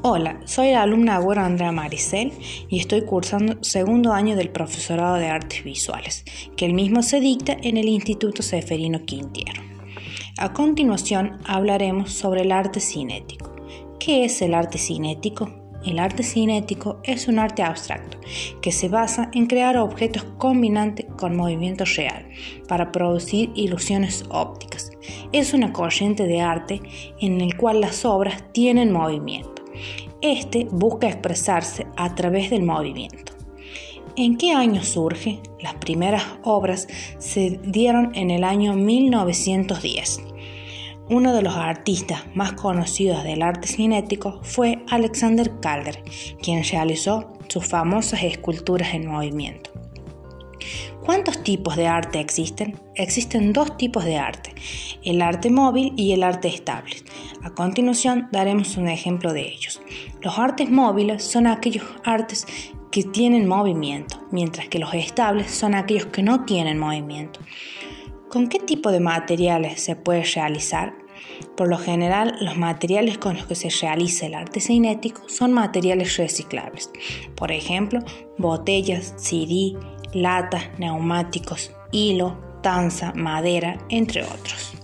Hola, soy la alumna Agüero Andrea Maricel y estoy cursando segundo año del profesorado de artes visuales, que el mismo se dicta en el Instituto Seferino Quintiero. A continuación hablaremos sobre el arte cinético. ¿Qué es el arte cinético? El arte cinético es un arte abstracto que se basa en crear objetos combinantes con movimiento real para producir ilusiones ópticas. Es una corriente de arte en el cual las obras tienen movimiento este busca expresarse a través del movimiento. ¿En qué año surge? Las primeras obras se dieron en el año 1910. Uno de los artistas más conocidos del arte cinético fue Alexander Calder, quien realizó sus famosas esculturas en movimiento. ¿Cuántos tipos de arte existen? Existen dos tipos de arte, el arte móvil y el arte estable. A continuación daremos un ejemplo de ellos. Los artes móviles son aquellos artes que tienen movimiento, mientras que los estables son aquellos que no tienen movimiento. ¿Con qué tipo de materiales se puede realizar? Por lo general, los materiales con los que se realiza el arte cinético son materiales reciclables. Por ejemplo, botellas, CD, latas, neumáticos, hilo, tanza, madera, entre otros.